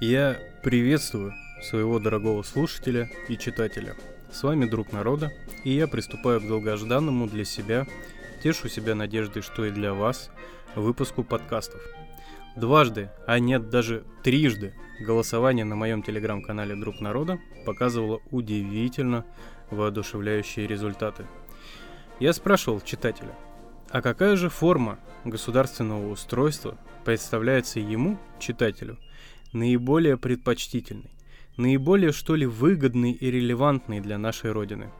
Я приветствую своего дорогого слушателя и читателя. С вами друг народа, и я приступаю к долгожданному для себя, тешу себя надеждой, что и для вас, выпуску подкастов. Дважды, а нет даже трижды, голосование на моем телеграм-канале «Друг народа» показывало удивительно воодушевляющие результаты. Я спрашивал читателя, а какая же форма государственного устройства представляется ему, читателю, наиболее предпочтительной, наиболее что ли выгодной и релевантной для нашей Родины.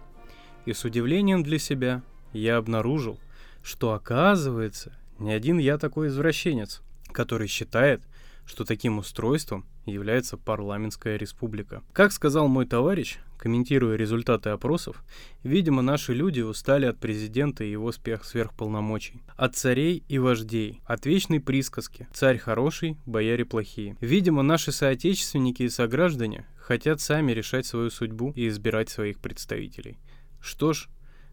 И с удивлением для себя я обнаружил, что оказывается, не один я такой извращенец, который считает, что таким устройством является парламентская республика. Как сказал мой товарищ, комментируя результаты опросов, видимо, наши люди устали от президента и его сверхполномочий, от царей и вождей, от вечной присказки «царь хороший, бояре плохие». Видимо, наши соотечественники и сограждане хотят сами решать свою судьбу и избирать своих представителей. Что ж,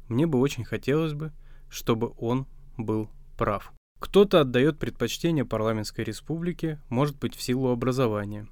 мне бы очень хотелось бы, чтобы он был прав. Кто-то отдает предпочтение парламентской республике, может быть, в силу образования.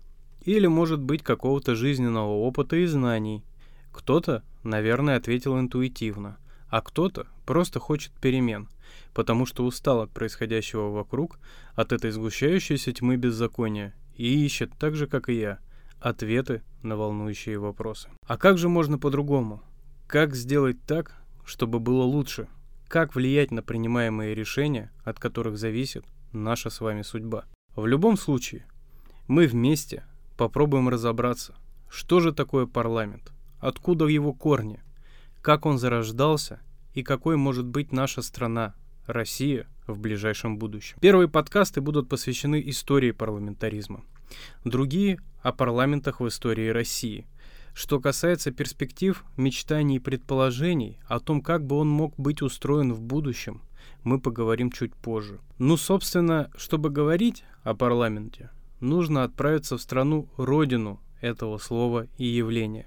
Или, может быть, какого-то жизненного опыта и знаний. Кто-то, наверное, ответил интуитивно, а кто-то просто хочет перемен, потому что устал от происходящего вокруг, от этой сгущающейся тьмы беззакония, и ищет, так же, как и я, ответы на волнующие вопросы. А как же можно по-другому? Как сделать так, чтобы было лучше – как влиять на принимаемые решения, от которых зависит наша с вами судьба. В любом случае, мы вместе попробуем разобраться, что же такое парламент, откуда его корни, как он зарождался и какой может быть наша страна, Россия, в ближайшем будущем. Первые подкасты будут посвящены истории парламентаризма, другие — о парламентах в истории России — что касается перспектив, мечтаний и предположений о том, как бы он мог быть устроен в будущем, мы поговорим чуть позже. Ну, собственно, чтобы говорить о парламенте, нужно отправиться в страну родину этого слова и явления.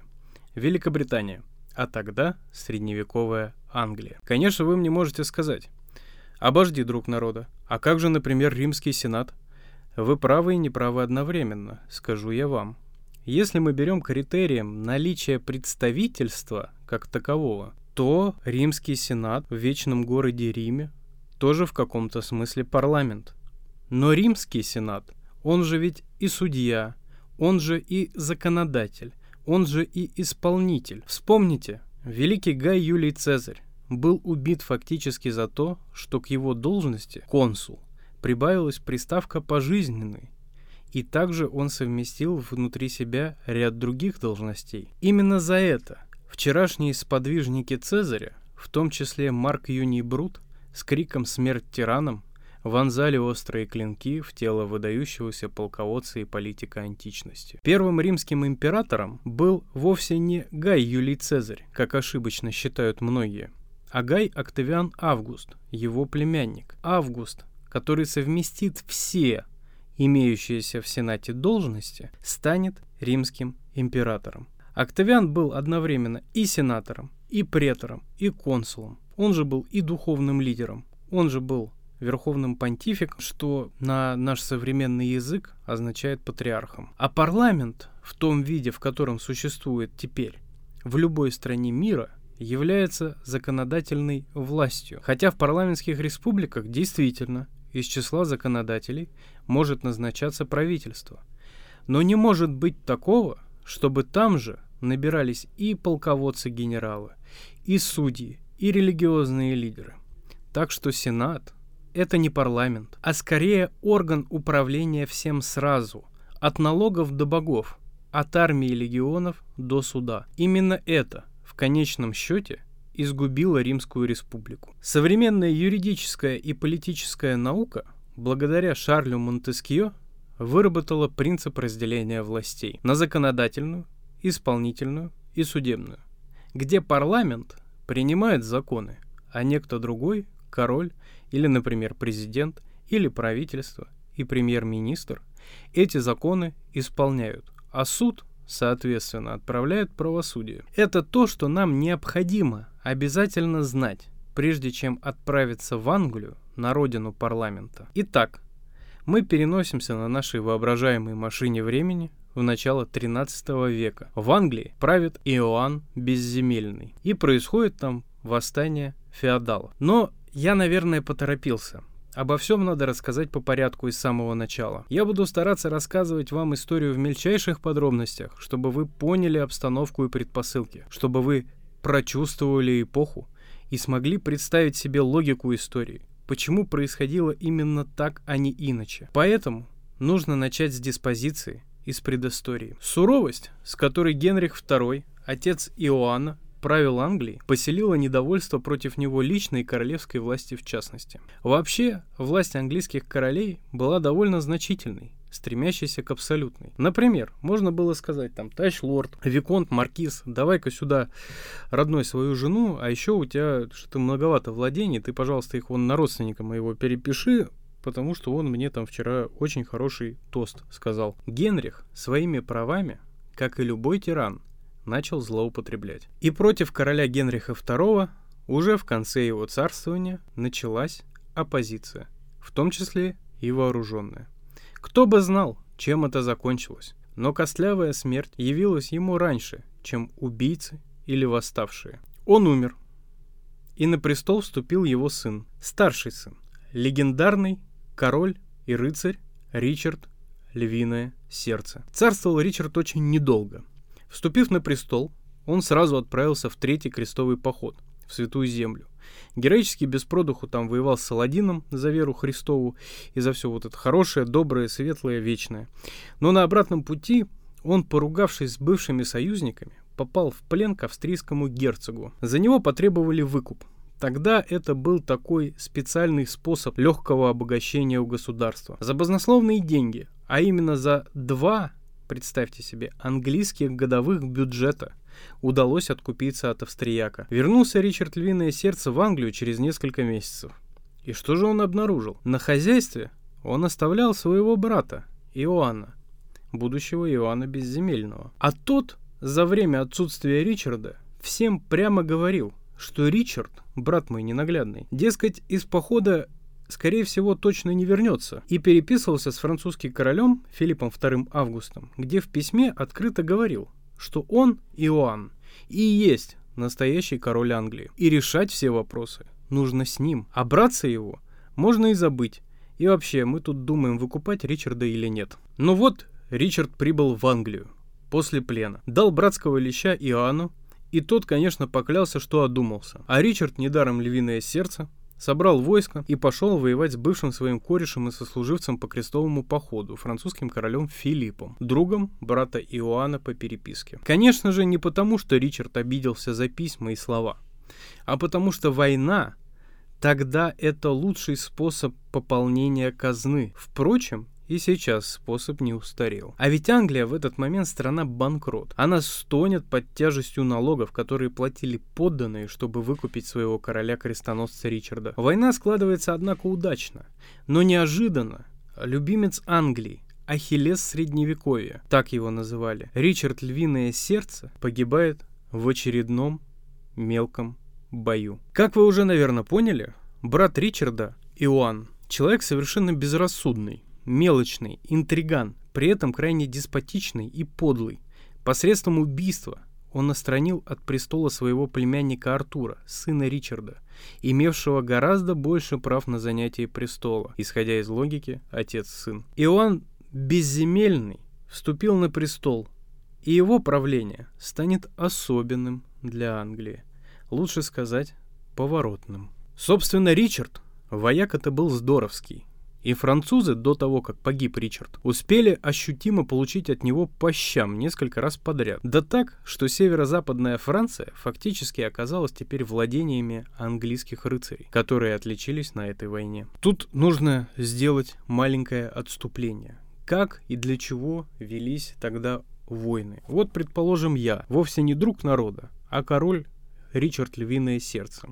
Великобритания, а тогда средневековая Англия. Конечно, вы мне можете сказать, обожди, друг народа, а как же, например, римский сенат? Вы правы и неправы одновременно, скажу я вам. Если мы берем критерием наличие представительства как такового, то Римский Сенат в вечном городе Риме тоже в каком-то смысле парламент. Но Римский Сенат, он же ведь и судья, он же и законодатель, он же и исполнитель. Вспомните, великий Гай Юлий Цезарь был убит фактически за то, что к его должности, консул, прибавилась приставка «пожизненный», и также он совместил внутри себя ряд других должностей. Именно за это вчерашние сподвижники Цезаря, в том числе Марк Юний Брут, с криком «Смерть тиранам!» вонзали острые клинки в тело выдающегося полководца и политика античности. Первым римским императором был вовсе не Гай Юлий Цезарь, как ошибочно считают многие, а Гай Октавиан Август, его племянник. Август, который совместит все имеющиеся в Сенате должности, станет римским императором. Октавиан был одновременно и сенатором, и претором, и консулом. Он же был и духовным лидером. Он же был верховным понтификом, что на наш современный язык означает патриархом. А парламент в том виде, в котором существует теперь, в любой стране мира является законодательной властью. Хотя в парламентских республиках действительно из числа законодателей может назначаться правительство. Но не может быть такого, чтобы там же набирались и полководцы-генералы, и судьи, и религиозные лидеры. Так что Сенат — это не парламент, а скорее орган управления всем сразу, от налогов до богов, от армии легионов до суда. Именно это, в конечном счете, изгубила Римскую республику. Современная юридическая и политическая наука, благодаря Шарлю Монтескио, выработала принцип разделения властей на законодательную, исполнительную и судебную, где парламент принимает законы, а некто другой, король или, например, президент или правительство и премьер-министр, эти законы исполняют, а суд, соответственно, отправляет правосудие. Это то, что нам необходимо обязательно знать, прежде чем отправиться в Англию, на родину парламента. Итак, Мы переносимся на нашей воображаемой машине времени в начало 13 века. В Англии правит Иоанн Безземельный. И происходит там восстание феодалов. Но я, наверное, поторопился. Обо всем надо рассказать по порядку из самого начала. Я буду стараться рассказывать вам историю в мельчайших подробностях, чтобы вы поняли обстановку и предпосылки, чтобы вы прочувствовали эпоху и смогли представить себе логику истории, почему происходило именно так, а не иначе. Поэтому нужно начать с диспозиции и с предыстории. Суровость, с которой Генрих II, отец Иоанна, правил Англией, поселило недовольство против него личной и королевской власти в частности. Вообще, власть английских королей была довольно значительной, стремящийся к абсолютной. Например, можно было сказать там, товарищ лорд, виконт, маркиз, давай-ка сюда родной свою жену, а еще у тебя что-то многовато владений, ты, пожалуйста, их вон на родственника моего перепиши, потому что он мне там вчера очень хороший тост сказал. Генрих своими правами, как и любой тиран, начал злоупотреблять. И против короля Генриха II уже в конце его царствования началась оппозиция, в том числе и вооруженная. Кто бы знал, чем это закончилось, но костлявая смерть явилась ему раньше, чем убийцы или восставшие. Он умер, и на престол вступил его сын, старший сын, легендарный король и рыцарь Ричард Львиное Сердце. Царствовал Ричард очень недолго. Вступив на престол, он сразу отправился в Третий крестовый поход в Святую Землю. Героически без продуху там воевал с Саладином за веру Христову и за все вот это хорошее, доброе, светлое, вечное. Но на обратном пути он, поругавшись с бывшими союзниками, попал в плен к австрийскому герцогу. За него потребовали выкуп. Тогда это был такой специальный способ легкого обогащения у государства. За баснословные деньги, а именно за два, представьте себе, английских годовых бюджета – удалось откупиться от австрияка. Вернулся Ричард Львиное Сердце в Англию через несколько месяцев. И что же он обнаружил? На хозяйстве он оставлял своего брата, Иоанна, будущего Иоанна Безземельного. А тот за время отсутствия Ричарда всем прямо говорил, что Ричард, брат мой ненаглядный, дескать, из похода скорее всего, точно не вернется, и переписывался с французским королем Филиппом II Августом, где в письме открыто говорил, что он, Иоанн, и есть настоящий король Англии. И решать все вопросы нужно с ним. А браться его можно и забыть. И вообще, мы тут думаем, выкупать Ричарда или нет. Ну вот, Ричард прибыл в Англию после плена. Дал братского леща Иоанну, и тот, конечно, поклялся, что одумался. А Ричард, недаром львиное сердце, собрал войско и пошел воевать с бывшим своим корешем и сослуживцем по крестовому походу, французским королем Филиппом, другом брата Иоанна по переписке. Конечно же, не потому, что Ричард обиделся за письма и слова, а потому что война тогда это лучший способ пополнения казны. Впрочем, и сейчас способ не устарел. А ведь Англия в этот момент страна банкрот. Она стонет под тяжестью налогов, которые платили подданные, чтобы выкупить своего короля-крестоносца Ричарда. Война складывается, однако, удачно. Но неожиданно любимец Англии, Ахиллес Средневековья, так его называли, Ричард Львиное Сердце, погибает в очередном мелком бою. Как вы уже, наверное, поняли, брат Ричарда, Иоанн, человек совершенно безрассудный, мелочный, интриган, при этом крайне деспотичный и подлый. Посредством убийства он настранил от престола своего племянника Артура, сына Ричарда, имевшего гораздо больше прав на занятие престола, исходя из логики отец-сын. Иоанн Безземельный вступил на престол, и его правление станет особенным для Англии. Лучше сказать, поворотным. Собственно, Ричард, вояк это был здоровский, и французы, до того, как погиб Ричард, успели ощутимо получить от него по щам несколько раз подряд. Да так, что северо-западная Франция фактически оказалась теперь владениями английских рыцарей, которые отличились на этой войне. Тут нужно сделать маленькое отступление. Как и для чего велись тогда войны? Вот, предположим, я, вовсе не друг народа, а король Ричард Львиное Сердце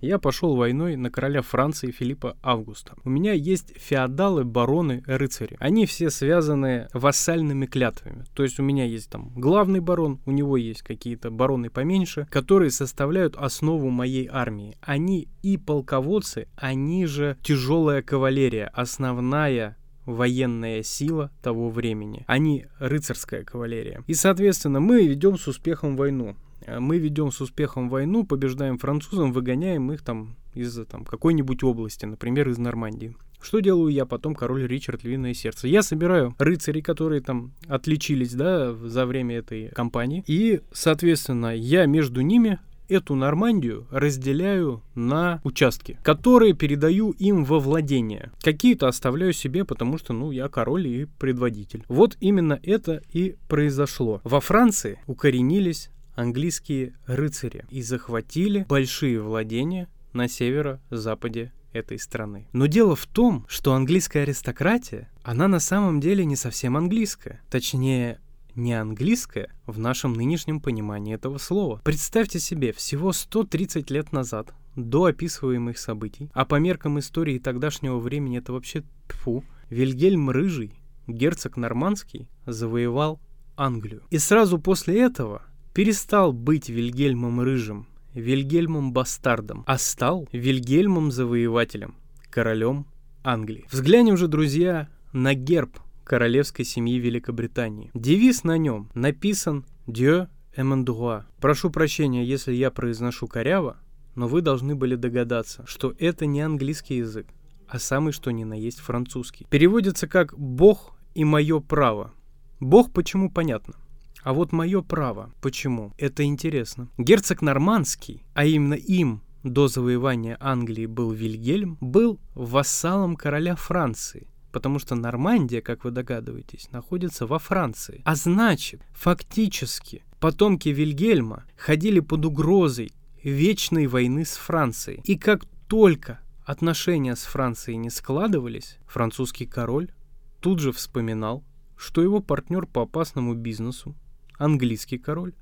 я пошел войной на короля Франции Филиппа Августа. У меня есть феодалы, бароны, рыцари. Они все связаны вассальными клятвами. То есть у меня есть там главный барон, у него есть какие-то бароны поменьше, которые составляют основу моей армии. Они и полководцы, они же тяжелая кавалерия, основная военная сила того времени. Они рыцарская кавалерия. И, соответственно, мы ведем с успехом войну. Э, мы ведем с успехом войну, побеждаем французам, выгоняем их там из там, какой-нибудь области, например, из Нормандии. Что делаю я потом, король Ричард Львиное Сердце? Я собираю рыцарей, которые там отличились, да, за время этой кампании. И, соответственно, я между ними эту Нормандию разделяю на участки, которые передаю им во владение. Какие-то оставляю себе, потому что, ну, я король и предводитель. Вот именно это и произошло. Во Франции укоренились английские рыцари и захватили большие владения на северо-западе этой страны. Но дело в том, что английская аристократия, она на самом деле не совсем английская. Точнее, не английская в нашем нынешнем понимании этого слова. Представьте себе, всего 130 лет назад, до описываемых событий, а по меркам истории тогдашнего времени это вообще тфу, Вильгельм Рыжий, герцог Нормандский, завоевал Англию. И сразу после этого перестал быть Вильгельмом Рыжим, Вильгельмом Бастардом, а стал Вильгельмом Завоевателем, королем Англии. Взглянем же, друзья, на герб королевской семьи Великобритании. Девиз на нем написан «Dieu Эммандуа. Прошу прощения, если я произношу коряво, но вы должны были догадаться, что это не английский язык, а самый что ни на есть французский. Переводится как «Бог и мое право». Бог почему понятно. А вот мое право. Почему? Это интересно. Герцог Нормандский, а именно им до завоевания Англии был Вильгельм, был вассалом короля Франции потому что Нормандия, как вы догадываетесь, находится во Франции. А значит, фактически, потомки Вильгельма ходили под угрозой вечной войны с Францией. И как только отношения с Францией не складывались, французский король тут же вспоминал, что его партнер по опасному бизнесу, английский король,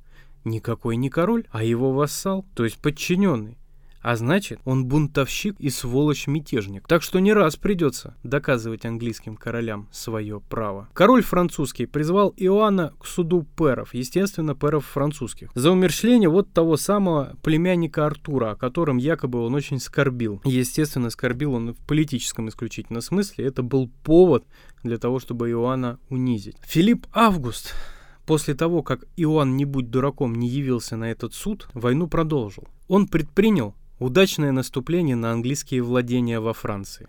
никакой не король, а его вассал, то есть подчиненный, а значит, он бунтовщик и сволочь-мятежник. Так что не раз придется доказывать английским королям свое право. Король французский призвал Иоанна к суду перов, естественно, перов французских, за умерщвление вот того самого племянника Артура, о котором якобы он очень скорбил. Естественно, скорбил он в политическом исключительно смысле. Это был повод для того, чтобы Иоанна унизить. Филипп Август После того, как Иоанн, не будь дураком, не явился на этот суд, войну продолжил. Он предпринял удачное наступление на английские владения во Франции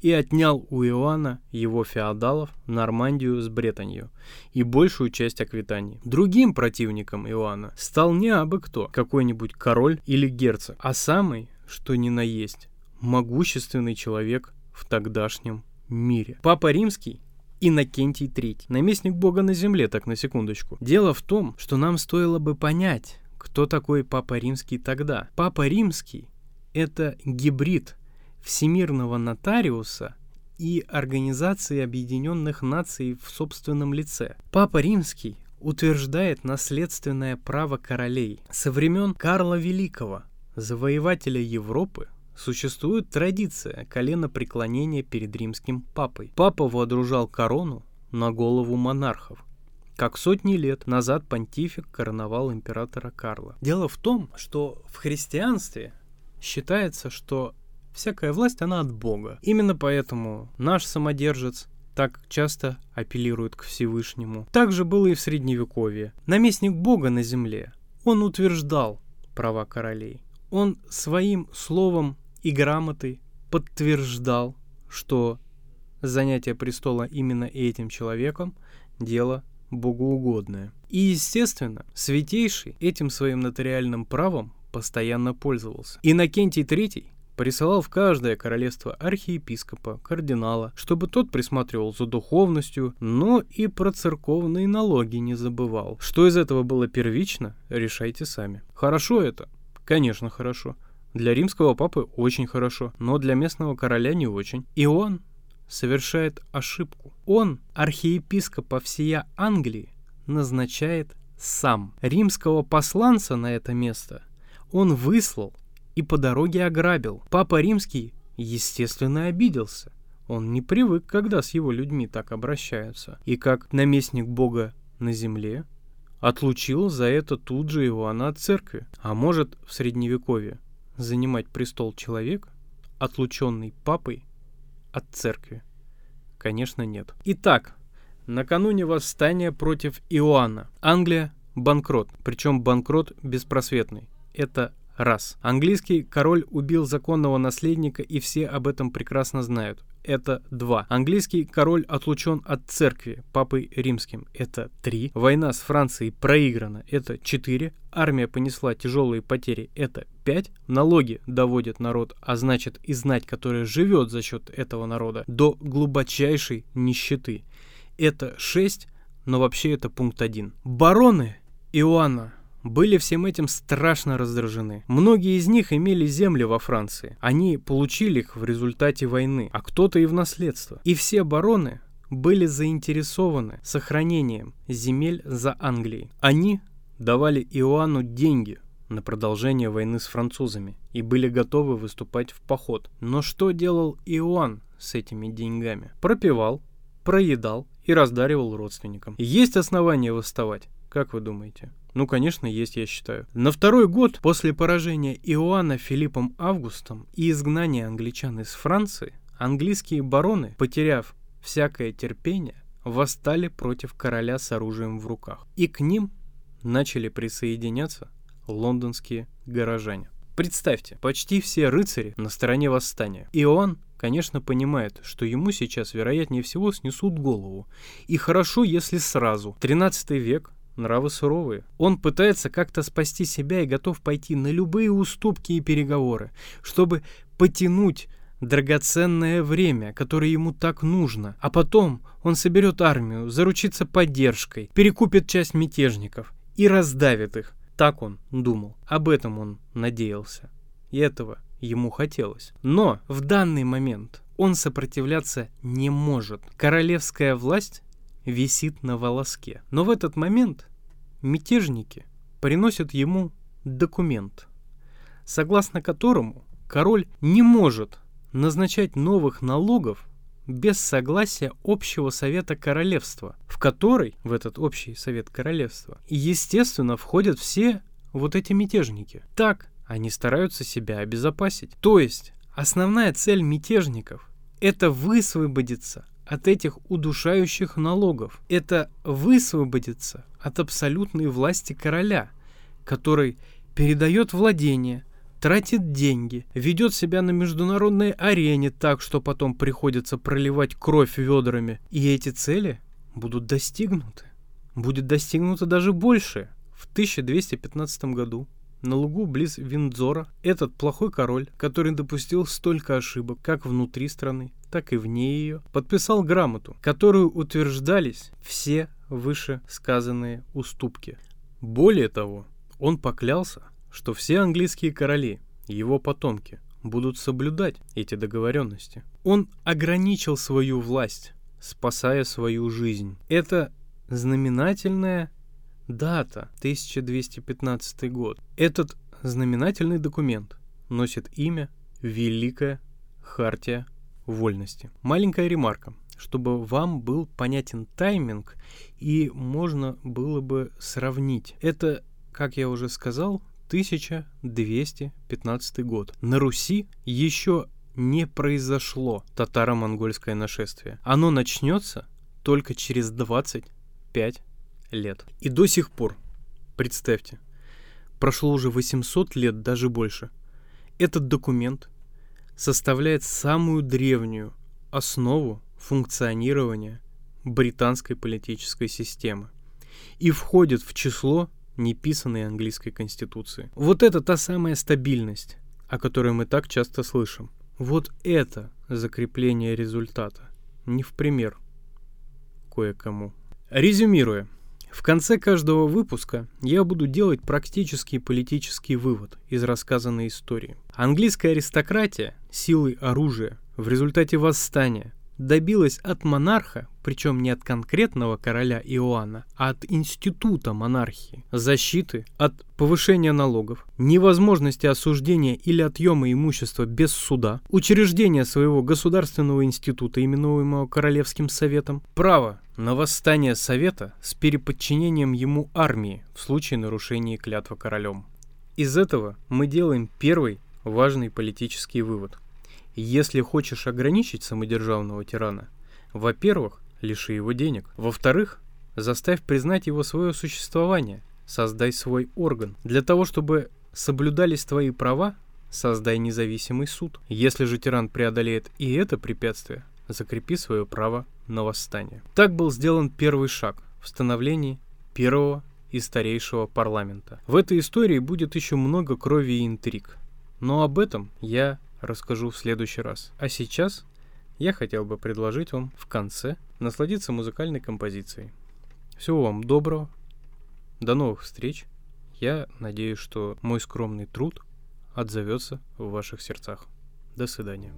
и отнял у Иоанна его феодалов Нормандию с Бретанью и большую часть Аквитании. Другим противником Иоанна стал не абы кто, какой-нибудь король или герцог, а самый, что ни на есть, могущественный человек в тогдашнем мире. Папа Римский Иннокентий III, наместник Бога на земле, так на секундочку. Дело в том, что нам стоило бы понять, кто такой Папа Римский тогда? Папа Римский — это гибрид всемирного нотариуса и Организации Объединенных Наций в собственном лице. Папа Римский утверждает наследственное право королей. Со времен Карла Великого, завоевателя Европы, существует традиция колена преклонения перед римским папой. Папа водружал корону на голову монархов, как сотни лет назад понтифик короновал императора Карла. Дело в том, что в христианстве считается, что всякая власть, она от Бога. Именно поэтому наш самодержец так часто апеллирует к Всевышнему. Так же было и в Средневековье. Наместник Бога на земле, он утверждал права королей. Он своим словом и грамотой подтверждал, что занятие престола именно этим человеком – дело богоугодное. И, естественно, Святейший этим своим нотариальным правом постоянно пользовался. Иннокентий III присылал в каждое королевство архиепископа, кардинала, чтобы тот присматривал за духовностью, но и про церковные налоги не забывал. Что из этого было первично, решайте сами. Хорошо это? Конечно, хорошо. Для римского папы очень хорошо, но для местного короля не очень. И он совершает ошибку. Он, архиепископа всея Англии, назначает сам. Римского посланца на это место он выслал и по дороге ограбил. Папа Римский, естественно, обиделся. Он не привык, когда с его людьми так обращаются. И как наместник Бога на земле, отлучил за это тут же Иоанна от церкви. А может, в Средневековье занимать престол человек, отлученный папой от церкви. Конечно, нет. Итак, накануне восстания против Иоанна Англия банкрот, причем банкрот беспросветный. Это раз. Английский король убил законного наследника, и все об этом прекрасно знают. Это два. Английский король отлучен от церкви папой римским. Это три. Война с Францией проиграна. Это четыре. Армия понесла тяжелые потери. Это пять. Налоги доводят народ, а значит и знать, которая живет за счет этого народа, до глубочайшей нищеты. Это шесть. Но вообще это пункт один. Бароны Иоанна были всем этим страшно раздражены. Многие из них имели земли во Франции. Они получили их в результате войны, а кто-то и в наследство. И все бароны были заинтересованы сохранением земель за Англией. Они давали Иоанну деньги на продолжение войны с французами и были готовы выступать в поход. Но что делал Иоанн с этими деньгами? Пропивал, проедал и раздаривал родственникам. Есть основания восставать? Как вы думаете? Ну, конечно, есть, я считаю. На второй год после поражения Иоанна Филиппом Августом и изгнания англичан из Франции, английские бароны, потеряв всякое терпение, восстали против короля с оружием в руках. И к ним начали присоединяться лондонские горожане. Представьте, почти все рыцари на стороне восстания. И он, конечно, понимает, что ему сейчас, вероятнее всего, снесут голову. И хорошо, если сразу. 13 век, Нравы суровые. Он пытается как-то спасти себя и готов пойти на любые уступки и переговоры, чтобы потянуть драгоценное время, которое ему так нужно. А потом он соберет армию, заручится поддержкой, перекупит часть мятежников и раздавит их. Так он думал. Об этом он надеялся. И этого ему хотелось. Но в данный момент он сопротивляться не может. Королевская власть висит на волоске. Но в этот момент мятежники приносят ему документ, согласно которому король не может назначать новых налогов без согласия общего совета королевства, в который, в этот общий совет королевства, естественно, входят все вот эти мятежники. Так они стараются себя обезопасить. То есть основная цель мятежников – это высвободиться от этих удушающих налогов. Это высвободиться от абсолютной власти короля, который передает владение, тратит деньги, ведет себя на международной арене так, что потом приходится проливать кровь ведрами. И эти цели будут достигнуты. Будет достигнуто даже больше. В 1215 году на лугу близ Виндзора этот плохой король, который допустил столько ошибок как внутри страны, так и вне ее, подписал грамоту, которую утверждались все вышесказанные уступки. Более того, он поклялся, что все английские короли, его потомки, будут соблюдать эти договоренности. Он ограничил свою власть, спасая свою жизнь. Это знаменательная дата 1215 год. Этот знаменательный документ носит имя Великая Хартия Вольности. Маленькая ремарка чтобы вам был понятен тайминг и можно было бы сравнить. Это, как я уже сказал, 1215 год. На Руси еще не произошло татаро-монгольское нашествие. Оно начнется только через 25 лет. И до сих пор, представьте, прошло уже 800 лет, даже больше. Этот документ составляет самую древнюю основу функционирования британской политической системы и входит в число неписанной английской конституции. Вот это та самая стабильность, о которой мы так часто слышим. Вот это закрепление результата, не в пример кое-кому. Резюмируя, в конце каждого выпуска я буду делать практический политический вывод из рассказанной истории. Английская аристократия силой оружия в результате восстания добилась от монарха, причем не от конкретного короля Иоанна, а от института монархии, защиты от повышения налогов, невозможности осуждения или отъема имущества без суда, учреждения своего государственного института, именуемого Королевским советом, право на восстание совета с переподчинением ему армии в случае нарушения клятвы королем. Из этого мы делаем первый важный политический вывод. Если хочешь ограничить самодержавного тирана, Во-первых, лиши его денег. Во-вторых, заставь признать его свое существование. Создай свой орган. Для того, чтобы соблюдались твои права, создай независимый суд. Если же тиран преодолеет и это препятствие, закрепи свое право на восстание. Так был сделан первый шаг в становлении первого и старейшего парламента. В этой истории будет еще много крови и интриг. Но об этом я расскажу в следующий раз. А сейчас я хотел бы предложить вам в конце насладиться музыкальной композицией. Всего вам доброго, до новых встреч. Я надеюсь, что мой скромный труд отзовется в ваших сердцах. До свидания.